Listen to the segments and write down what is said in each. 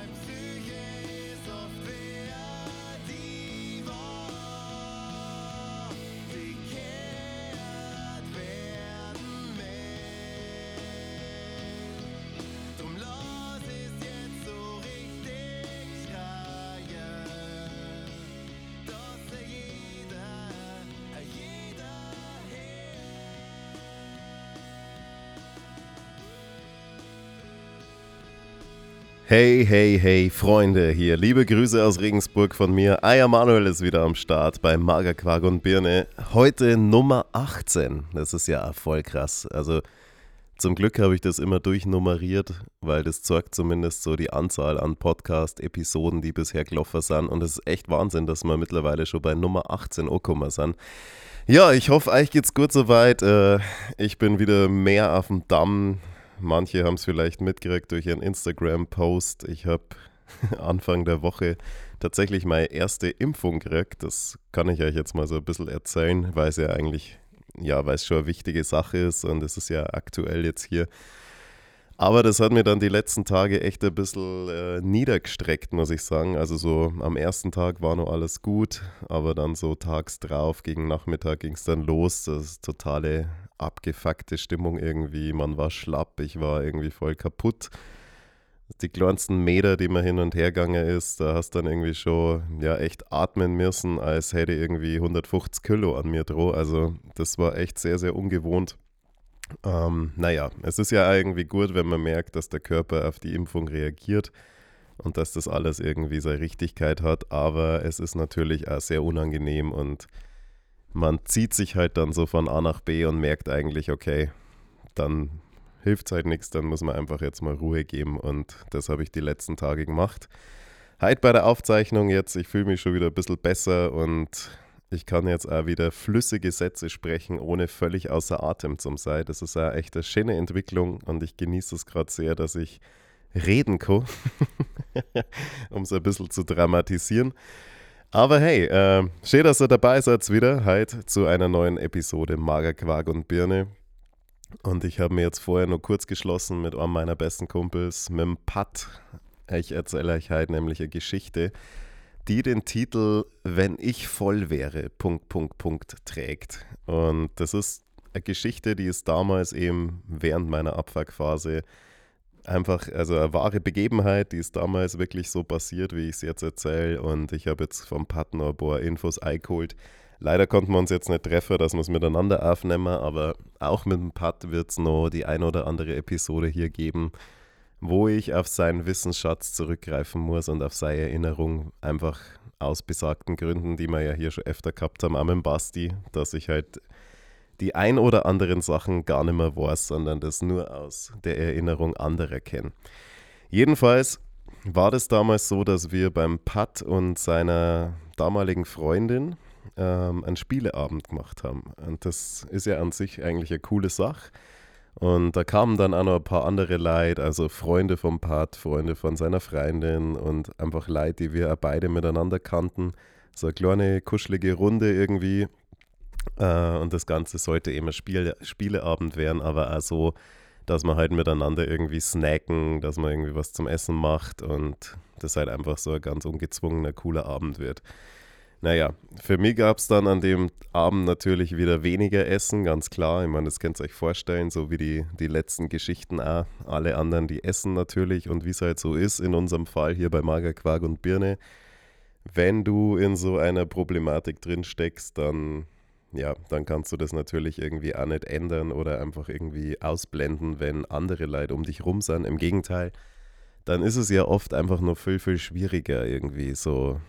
times. Hey, hey, hey, Freunde hier. Liebe Grüße aus Regensburg von mir. Eier Manuel ist wieder am Start bei Magerquark und Birne. Heute Nummer 18. Das ist ja voll krass. Also zum Glück habe ich das immer durchnummeriert, weil das zeigt zumindest so die Anzahl an Podcast-Episoden, die bisher gelaufen sind. Und es ist echt Wahnsinn, dass wir mittlerweile schon bei Nummer 18 angekommen sind. Ja, ich hoffe, euch geht's gut soweit. Äh, ich bin wieder mehr auf dem Damm. Manche haben es vielleicht mitgekriegt durch ihren Instagram-Post. Ich habe Anfang der Woche tatsächlich meine erste Impfung gekriegt. Das kann ich euch jetzt mal so ein bisschen erzählen, weil es ja eigentlich, ja, weil es schon eine wichtige Sache ist und es ist ja aktuell jetzt hier. Aber das hat mir dann die letzten Tage echt ein bisschen äh, niedergestreckt, muss ich sagen. Also so am ersten Tag war noch alles gut, aber dann so tags drauf, gegen Nachmittag ging es dann los. Das ist totale abgefuckte Stimmung irgendwie. Man war schlapp, ich war irgendwie voll kaputt. Die kleinsten Meter, die man hin und her gegangen ist, da hast du dann irgendwie schon ja, echt atmen müssen, als hätte irgendwie 150 Kilo an mir droh. Also das war echt sehr, sehr ungewohnt. Ähm, naja, es ist ja irgendwie gut, wenn man merkt, dass der Körper auf die Impfung reagiert und dass das alles irgendwie seine Richtigkeit hat, aber es ist natürlich auch sehr unangenehm und man zieht sich halt dann so von A nach B und merkt eigentlich, okay, dann hilft es halt nichts, dann muss man einfach jetzt mal Ruhe geben und das habe ich die letzten Tage gemacht. Heute bei der Aufzeichnung jetzt, ich fühle mich schon wieder ein bisschen besser und ich kann jetzt auch wieder flüssige Sätze sprechen, ohne völlig außer Atem zu sein. Das ist eine echt eine schöne Entwicklung und ich genieße es gerade sehr, dass ich reden kann, um es ein bisschen zu dramatisieren. Aber hey, äh, schön, dass ihr dabei seid wieder heute zu einer neuen Episode Magerquark und Birne. Und ich habe mir jetzt vorher nur kurz geschlossen mit einem meiner besten Kumpels, mit dem Pat. Ich erzähle euch heute nämlich eine Geschichte, die den Titel Wenn ich voll wäre, Punkt, Punkt, Punkt trägt. Und das ist eine Geschichte, die ist damals eben während meiner Abfuckphase einfach, also eine wahre Begebenheit, die ist damals wirklich so passiert, wie ich es jetzt erzähle. Und ich habe jetzt vom Partner ein paar Infos eingeholt. Leider konnten wir uns jetzt nicht treffen, dass wir es miteinander aufnehmen, aber auch mit dem Pat wird es noch die ein oder andere Episode hier geben, wo ich auf seinen Wissensschatz zurückgreifen muss und auf seine Erinnerung einfach aus besagten Gründen, die wir ja hier schon öfter gehabt haben, dem Basti, dass ich halt die ein oder anderen Sachen gar nicht mehr weiß, sondern das nur aus der Erinnerung anderer kenne. Jedenfalls war das damals so, dass wir beim Pat und seiner damaligen Freundin ähm, einen Spieleabend gemacht haben. Und das ist ja an sich eigentlich eine coole Sache. Und da kamen dann auch noch ein paar andere Leute, also Freunde vom Pat, Freunde von seiner Freundin und einfach Leute, die wir beide miteinander kannten. So eine kleine, kuschelige Runde irgendwie. Äh, und das Ganze sollte eben ein Spiel, Spieleabend werden, aber auch so, dass man halt miteinander irgendwie snacken, dass man irgendwie was zum Essen macht und das halt einfach so ein ganz ungezwungener, cooler Abend wird. Naja, für mich gab es dann an dem Abend natürlich wieder weniger Essen, ganz klar. Ich meine, das könnt ihr euch vorstellen, so wie die, die letzten Geschichten auch. Alle anderen, die essen natürlich und wie es halt so ist, in unserem Fall hier bei Magerquark und Birne. Wenn du in so einer Problematik drin steckst, dann ja, dann kannst du das natürlich irgendwie auch nicht ändern oder einfach irgendwie ausblenden, wenn andere Leute um dich rum sind. Im Gegenteil, dann ist es ja oft einfach nur viel, viel schwieriger, irgendwie so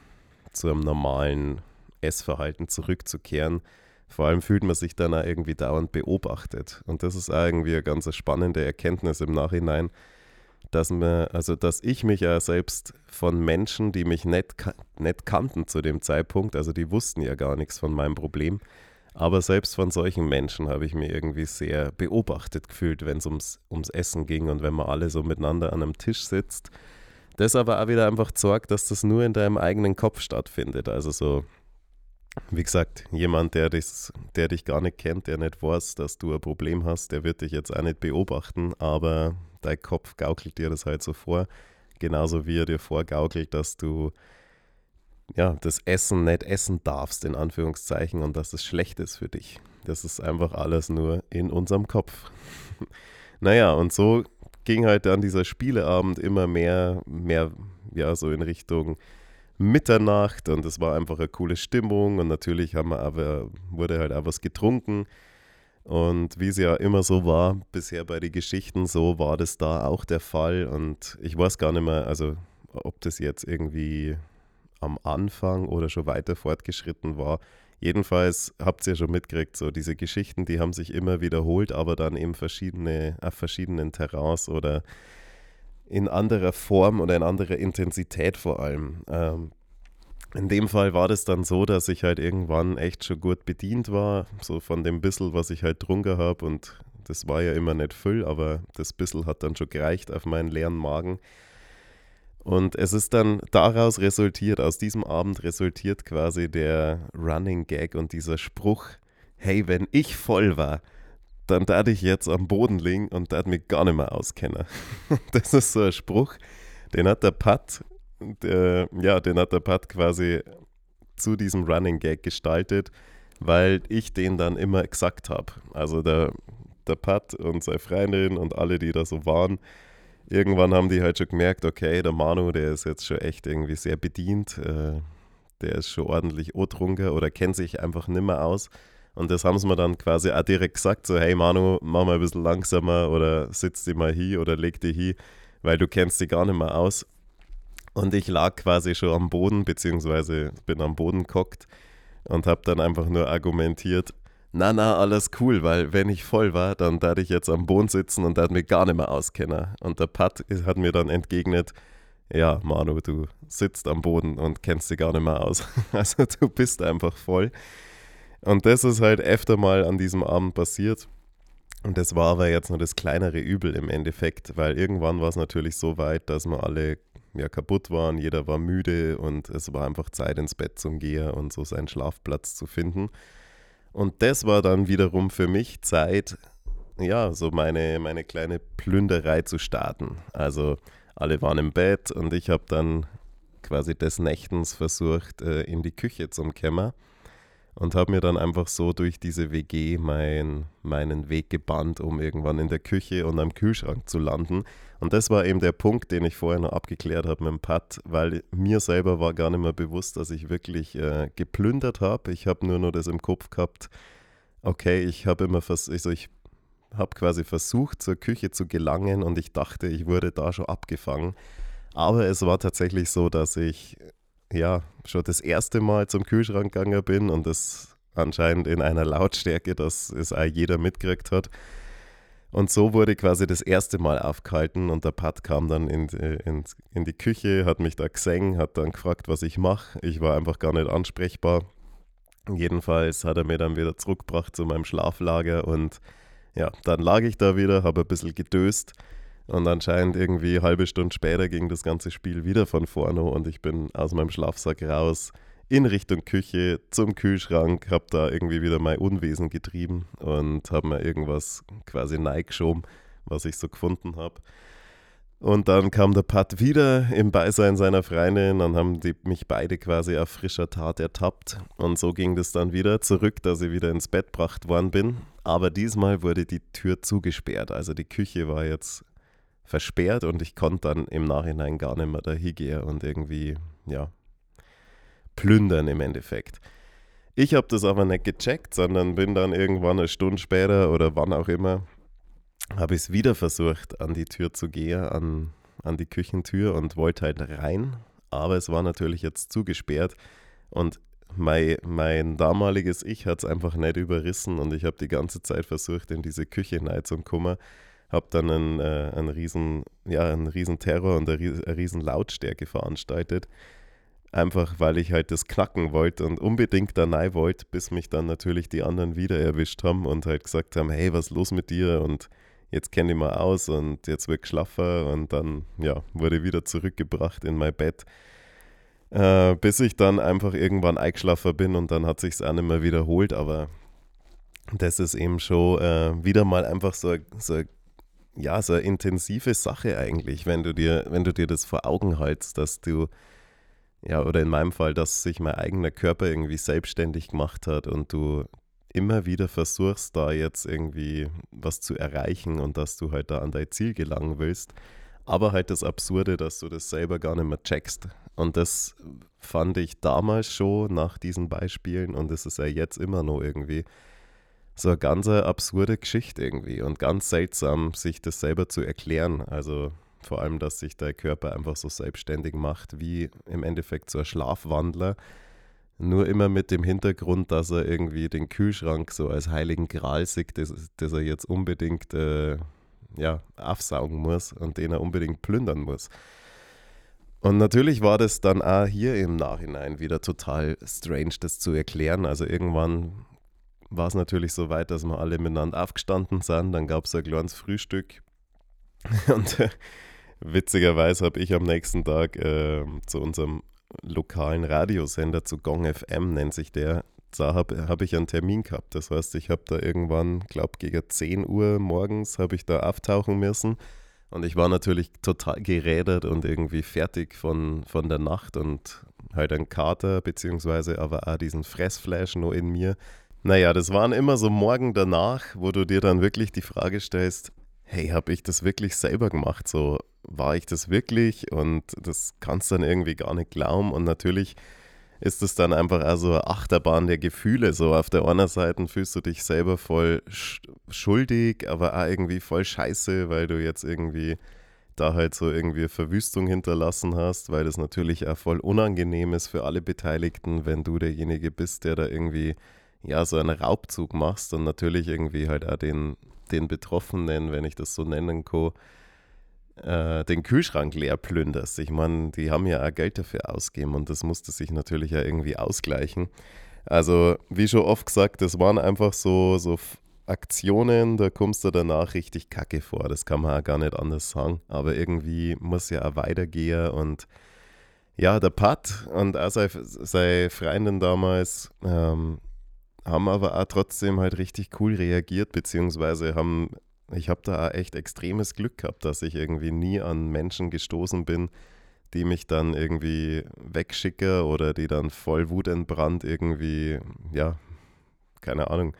zu einem normalen Essverhalten zurückzukehren. Vor allem fühlt man sich dann auch irgendwie dauernd beobachtet. Und das ist auch irgendwie eine ganz spannende Erkenntnis im Nachhinein, dass man, also dass ich mich ja selbst von Menschen, die mich nicht, nicht kannten zu dem Zeitpunkt, also die wussten ja gar nichts von meinem Problem, aber selbst von solchen Menschen habe ich mir irgendwie sehr beobachtet gefühlt, wenn es ums, ums Essen ging und wenn man alle so miteinander an einem Tisch sitzt. Das aber auch wieder einfach sorgt, dass das nur in deinem eigenen Kopf stattfindet. Also so, wie gesagt, jemand, der, dich, der dich gar nicht kennt, der nicht weiß, dass du ein Problem hast, der wird dich jetzt auch nicht beobachten, aber dein Kopf gaukelt dir das halt so vor. genauso wie er dir vorgaukelt, dass du ja, das Essen nicht essen darfst, in Anführungszeichen, und dass es schlecht ist für dich. Das ist einfach alles nur in unserem Kopf. naja, und so ging halt dann dieser Spieleabend immer mehr, mehr, ja, so in Richtung Mitternacht und es war einfach eine coole Stimmung und natürlich haben wir aber, wurde halt auch was getrunken. Und wie es ja immer so war, bisher bei den Geschichten, so war das da auch der Fall. Und ich weiß gar nicht mehr, also ob das jetzt irgendwie am Anfang oder schon weiter fortgeschritten war. Jedenfalls habt ihr ja schon mitgekriegt, so diese Geschichten, die haben sich immer wiederholt, aber dann eben verschiedene, auf verschiedenen Terrains oder in anderer Form oder in anderer Intensität vor allem. Ähm, in dem Fall war das dann so, dass ich halt irgendwann echt schon gut bedient war, so von dem Bissel, was ich halt drunter habe und das war ja immer nicht voll, aber das Bissel hat dann schon gereicht auf meinen leeren Magen. Und es ist dann daraus resultiert, aus diesem Abend resultiert quasi der Running Gag und dieser Spruch, hey, wenn ich voll war, dann darf ich jetzt am Boden liegen und darf mich gar nicht mehr auskennen. Das ist so ein Spruch, den hat der Pat, der, ja, den hat der Pat quasi zu diesem Running Gag gestaltet, weil ich den dann immer gesagt habe. Also der, der Pat und seine Freundin und alle, die da so waren, irgendwann haben die halt schon gemerkt, okay, der Manu, der ist jetzt schon echt irgendwie sehr bedient, äh, der ist schon ordentlich O-Trunker oder kennt sich einfach nimmer aus. Und das haben sie mir dann quasi auch direkt gesagt, so hey Manu, mach mal ein bisschen langsamer oder sitz dich mal hier oder leg dich hier, weil du kennst dich gar nicht mehr aus. Und ich lag quasi schon am Boden, beziehungsweise bin am Boden gehockt und habe dann einfach nur argumentiert, na, na, alles cool, weil wenn ich voll war, dann darf ich jetzt am Boden sitzen und darf mich gar nicht mehr auskennen. Und der Pat hat mir dann entgegnet, ja, Manu, du sitzt am Boden und kennst dich gar nicht mehr aus. Also du bist einfach voll. Und das ist halt öfter mal an diesem Abend passiert. Und das war aber jetzt nur das kleinere Übel im Endeffekt, weil irgendwann war es natürlich so weit, dass wir alle ja, kaputt waren, jeder war müde und es war einfach Zeit ins Bett zum Gehen und so seinen Schlafplatz zu finden. Und das war dann wiederum für mich Zeit, ja, so meine, meine kleine Plünderei zu starten. Also alle waren im Bett und ich habe dann quasi des Nächtens versucht, äh, in die Küche zum Kämmer und habe mir dann einfach so durch diese WG mein, meinen Weg gebannt, um irgendwann in der Küche und am Kühlschrank zu landen. Und das war eben der Punkt, den ich vorher noch abgeklärt habe mit dem Pat, weil mir selber war gar nicht mehr bewusst, dass ich wirklich äh, geplündert habe. Ich habe nur noch das im Kopf gehabt, okay, ich habe immer vers also ich habe quasi versucht, zur Küche zu gelangen und ich dachte, ich wurde da schon abgefangen. Aber es war tatsächlich so, dass ich ja, schon das erste Mal zum Kühlschrank gegangen bin und das anscheinend in einer Lautstärke, dass es auch jeder mitgekriegt hat. Und so wurde quasi das erste Mal aufgehalten und der Pat kam dann in, in, in die Küche, hat mich da gesehen, hat dann gefragt, was ich mache. Ich war einfach gar nicht ansprechbar. Jedenfalls hat er mir dann wieder zurückgebracht zu meinem Schlaflager und ja, dann lag ich da wieder, habe ein bisschen gedöst und anscheinend irgendwie halbe Stunde später ging das ganze Spiel wieder von vorne und ich bin aus meinem Schlafsack raus in Richtung Küche zum Kühlschrank, habe da irgendwie wieder mein Unwesen getrieben und habe mir irgendwas quasi neigeschoben, was ich so gefunden habe. Und dann kam der Pat wieder im Beisein seiner Freundin, dann haben die mich beide quasi auf frischer Tat ertappt. Und so ging das dann wieder zurück, dass ich wieder ins Bett gebracht worden bin. Aber diesmal wurde die Tür zugesperrt. Also die Küche war jetzt versperrt und ich konnte dann im Nachhinein gar nicht mehr da hingehen und irgendwie, ja, plündern im Endeffekt. Ich habe das aber nicht gecheckt, sondern bin dann irgendwann eine Stunde später oder wann auch immer, habe ich es wieder versucht, an die Tür zu gehen, an, an die Küchentür und wollte halt rein. Aber es war natürlich jetzt zugesperrt und mein, mein damaliges Ich hat es einfach nicht überrissen und ich habe die ganze Zeit versucht, in diese Küche hineinzukommen habe dann einen, äh, einen, riesen, ja, einen riesen Terror und eine, riesen Lautstärke veranstaltet. Einfach weil ich halt das knacken wollte und unbedingt da rein wollte, bis mich dann natürlich die anderen wieder erwischt haben und halt gesagt haben, hey, was ist los mit dir? Und jetzt kenne ich mal aus und jetzt wird schlaffer und dann, ja, wurde wieder zurückgebracht in mein Bett. Äh, bis ich dann einfach irgendwann eingeschlafen bin und dann hat sich es auch nicht mehr wiederholt, aber das ist eben schon äh, wieder mal einfach so, so ja, so eine intensive Sache eigentlich, wenn du dir, wenn du dir das vor Augen hältst, dass du, ja, oder in meinem Fall, dass sich mein eigener Körper irgendwie selbstständig gemacht hat und du immer wieder versuchst, da jetzt irgendwie was zu erreichen und dass du halt da an dein Ziel gelangen willst. Aber halt das Absurde, dass du das selber gar nicht mehr checkst. Und das fand ich damals schon nach diesen Beispielen und es ist ja jetzt immer noch irgendwie so eine ganz absurde Geschichte irgendwie und ganz seltsam, sich das selber zu erklären. Also vor allem, dass sich der Körper einfach so selbstständig macht, wie im Endeffekt so ein Schlafwandler. Nur immer mit dem Hintergrund, dass er irgendwie den Kühlschrank so als heiligen Gral sieht, das, das er jetzt unbedingt äh, ja, aufsaugen muss und den er unbedingt plündern muss. Und natürlich war das dann auch hier im Nachhinein wieder total strange, das zu erklären. Also irgendwann war es natürlich so weit, dass wir alle miteinander aufgestanden sind. Dann gab es ein kleines Frühstück. Und äh, witzigerweise habe ich am nächsten Tag äh, zu unserem lokalen Radiosender, zu Gong FM nennt sich der, da habe hab ich einen Termin gehabt. Das heißt, ich habe da irgendwann, glaube gegen 10 Uhr morgens, habe ich da auftauchen müssen. Und ich war natürlich total gerädert und irgendwie fertig von, von der Nacht und halt ein Kater, beziehungsweise aber auch diesen Fressflash noch in mir. Naja, das waren immer so Morgen danach, wo du dir dann wirklich die Frage stellst, hey, habe ich das wirklich selber gemacht? So, war ich das wirklich? Und das kannst du dann irgendwie gar nicht glauben. Und natürlich ist es dann einfach auch so eine Achterbahn der Gefühle. So auf der einen Seite fühlst du dich selber voll schuldig, aber auch irgendwie voll scheiße, weil du jetzt irgendwie da halt so irgendwie Verwüstung hinterlassen hast, weil das natürlich auch voll unangenehm ist für alle Beteiligten, wenn du derjenige bist, der da irgendwie ja so einen Raubzug machst und natürlich irgendwie halt auch den, den Betroffenen, wenn ich das so nennen kann, äh, den Kühlschrank leer plünderst. Ich meine, die haben ja auch Geld dafür ausgegeben und das musste sich natürlich ja irgendwie ausgleichen. Also, wie schon oft gesagt, das waren einfach so, so Aktionen, da kommst du danach richtig kacke vor. Das kann man auch gar nicht anders sagen. Aber irgendwie muss ja auch weitergehen und ja, der Pat und auch seine, seine Freundin damals ähm, haben aber auch trotzdem halt richtig cool reagiert, beziehungsweise haben ich habe da echt extremes Glück gehabt, dass ich irgendwie nie an Menschen gestoßen bin, die mich dann irgendwie wegschicke oder die dann voll wutentbrannt irgendwie, ja, keine Ahnung,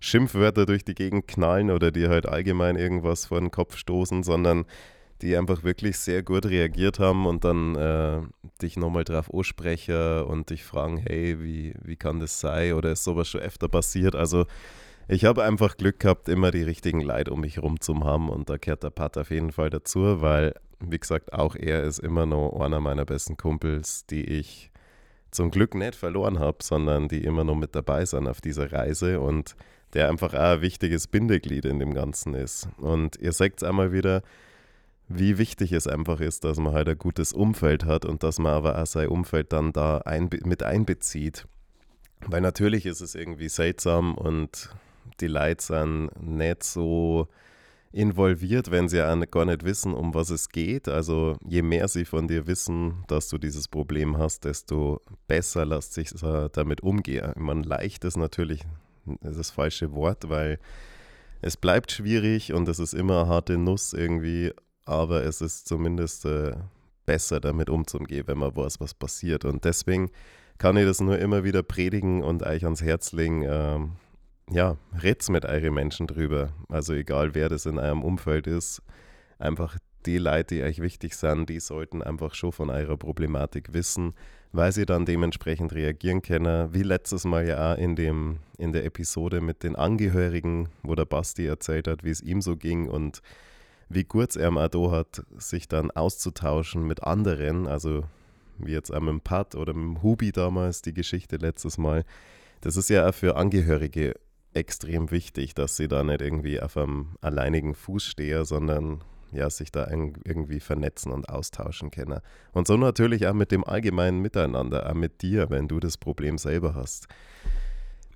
Schimpfwörter durch die Gegend knallen oder die halt allgemein irgendwas vor den Kopf stoßen, sondern die einfach wirklich sehr gut reagiert haben und dann äh, dich nochmal drauf ansprechen und dich fragen, hey, wie, wie kann das sein oder ist sowas schon öfter passiert? Also ich habe einfach Glück gehabt, immer die richtigen Leute um mich herum zu haben und da kehrt der Pat auf jeden Fall dazu, weil, wie gesagt, auch er ist immer noch einer meiner besten Kumpels, die ich zum Glück nicht verloren habe, sondern die immer noch mit dabei sind auf dieser Reise und der einfach auch ein wichtiges Bindeglied in dem Ganzen ist. Und ihr seht es einmal wieder, wie wichtig es einfach ist, dass man halt ein gutes Umfeld hat und dass man aber auch sein Umfeld dann da einbe mit einbezieht. Weil natürlich ist es irgendwie seltsam und die Leute sind nicht so involviert, wenn sie ja gar nicht wissen, um was es geht. Also je mehr sie von dir wissen, dass du dieses Problem hast, desto besser lässt sich damit umgehen. Man leicht ist natürlich das falsche Wort, weil es bleibt schwierig und es ist immer eine harte Nuss irgendwie, aber es ist zumindest äh, besser damit umzugehen, wenn man weiß, was passiert. Und deswegen kann ich das nur immer wieder predigen und euch ans Herz legen. Ähm, ja, red's mit euren Menschen drüber. Also egal, wer das in eurem Umfeld ist, einfach die Leute, die euch wichtig sind, die sollten einfach schon von eurer Problematik wissen, weil sie dann dementsprechend reagieren können. Wie letztes Mal ja auch in, dem, in der Episode mit den Angehörigen, wo der Basti erzählt hat, wie es ihm so ging und wie kurz er mal da hat, sich dann auszutauschen mit anderen, also wie jetzt auch mit dem Pat oder mit dem Hubi damals, die Geschichte letztes Mal. Das ist ja auch für Angehörige extrem wichtig, dass sie da nicht irgendwie auf einem alleinigen Fuß stehen, sondern ja, sich da irgendwie vernetzen und austauschen können. Und so natürlich auch mit dem allgemeinen Miteinander, auch mit dir, wenn du das Problem selber hast.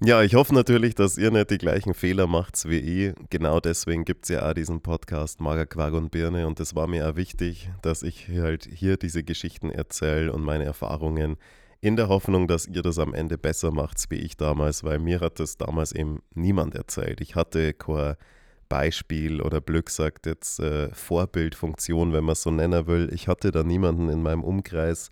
Ja, ich hoffe natürlich, dass ihr nicht die gleichen Fehler macht wie ich. Genau deswegen gibt es ja auch diesen Podcast Magerquark und Birne und es war mir auch wichtig, dass ich halt hier diese Geschichten erzähle und meine Erfahrungen in der Hoffnung, dass ihr das am Ende besser macht wie ich damals, weil mir hat das damals eben niemand erzählt. Ich hatte keine Beispiel oder Blöck sagt jetzt äh, Vorbildfunktion, wenn man es so nennen will. Ich hatte da niemanden in meinem Umkreis,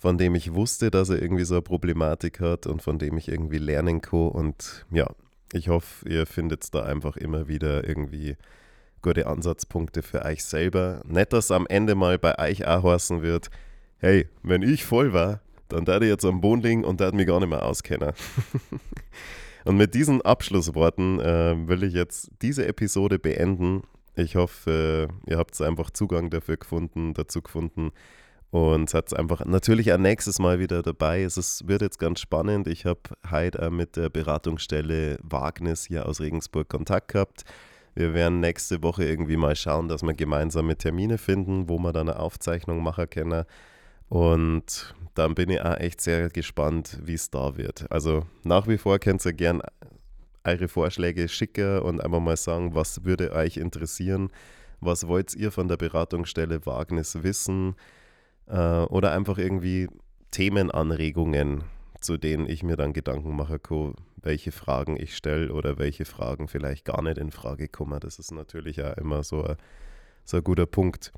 von dem ich wusste, dass er irgendwie so eine Problematik hat und von dem ich irgendwie lernen kann. Und ja, ich hoffe, ihr findet da einfach immer wieder irgendwie gute Ansatzpunkte für euch selber. Nicht, dass am Ende mal bei euch auch wird, hey, wenn ich voll war, dann da ich jetzt am Boden liegen und da mich gar nicht mehr auskennen. und mit diesen Abschlussworten äh, will ich jetzt diese Episode beenden. Ich hoffe, äh, ihr habt einfach Zugang dafür gefunden, dazu gefunden und seid einfach natürlich ein nächstes Mal wieder dabei. Es ist, wird jetzt ganz spannend. Ich habe heute mit der Beratungsstelle Wagnis hier aus Regensburg Kontakt gehabt. Wir werden nächste Woche irgendwie mal schauen, dass wir gemeinsame Termine finden, wo wir dann eine Aufzeichnung machen können. Und dann bin ich auch echt sehr gespannt, wie es da wird. Also nach wie vor könnt ihr gerne eure Vorschläge schicken und einfach mal sagen, was würde euch interessieren, was wollt ihr von der Beratungsstelle Wagnis wissen äh, oder einfach irgendwie Themenanregungen, zu denen ich mir dann Gedanken machen kann, welche Fragen ich stelle oder welche Fragen vielleicht gar nicht in Frage kommen. Das ist natürlich auch immer so ein, so ein guter Punkt.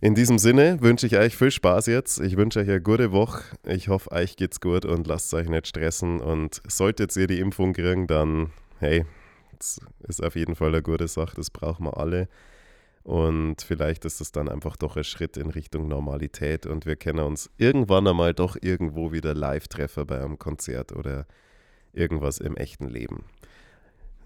In diesem Sinne wünsche ich euch viel Spaß jetzt. Ich wünsche euch eine gute Woche. Ich hoffe, euch geht's gut und lasst euch nicht stressen. Und solltet ihr die Impfung kriegen, dann, hey, das ist auf jeden Fall eine gute Sache. Das brauchen wir alle. Und vielleicht ist es dann einfach doch ein Schritt in Richtung Normalität und wir können uns irgendwann einmal doch irgendwo wieder live treffen bei einem Konzert oder irgendwas im echten Leben.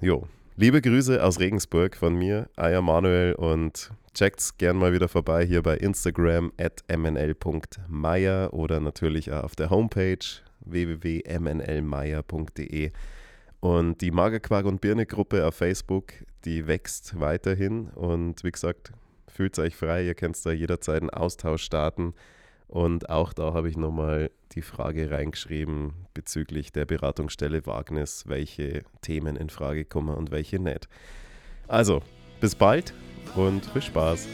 Jo, liebe Grüße aus Regensburg von mir, Aya Manuel und Checkt's gern mal wieder vorbei hier bei Instagram at mnl.meier oder natürlich auch auf der Homepage www.mnlmeier.de. Und die Magerquark und Birne Gruppe auf Facebook, die wächst weiterhin. Und wie gesagt, fühlt euch frei, ihr könnt da jederzeit einen Austausch starten. Und auch da habe ich nochmal die Frage reingeschrieben bezüglich der Beratungsstelle Wagnis, welche Themen in Frage kommen und welche nicht. Also, bis bald und viel Spaß.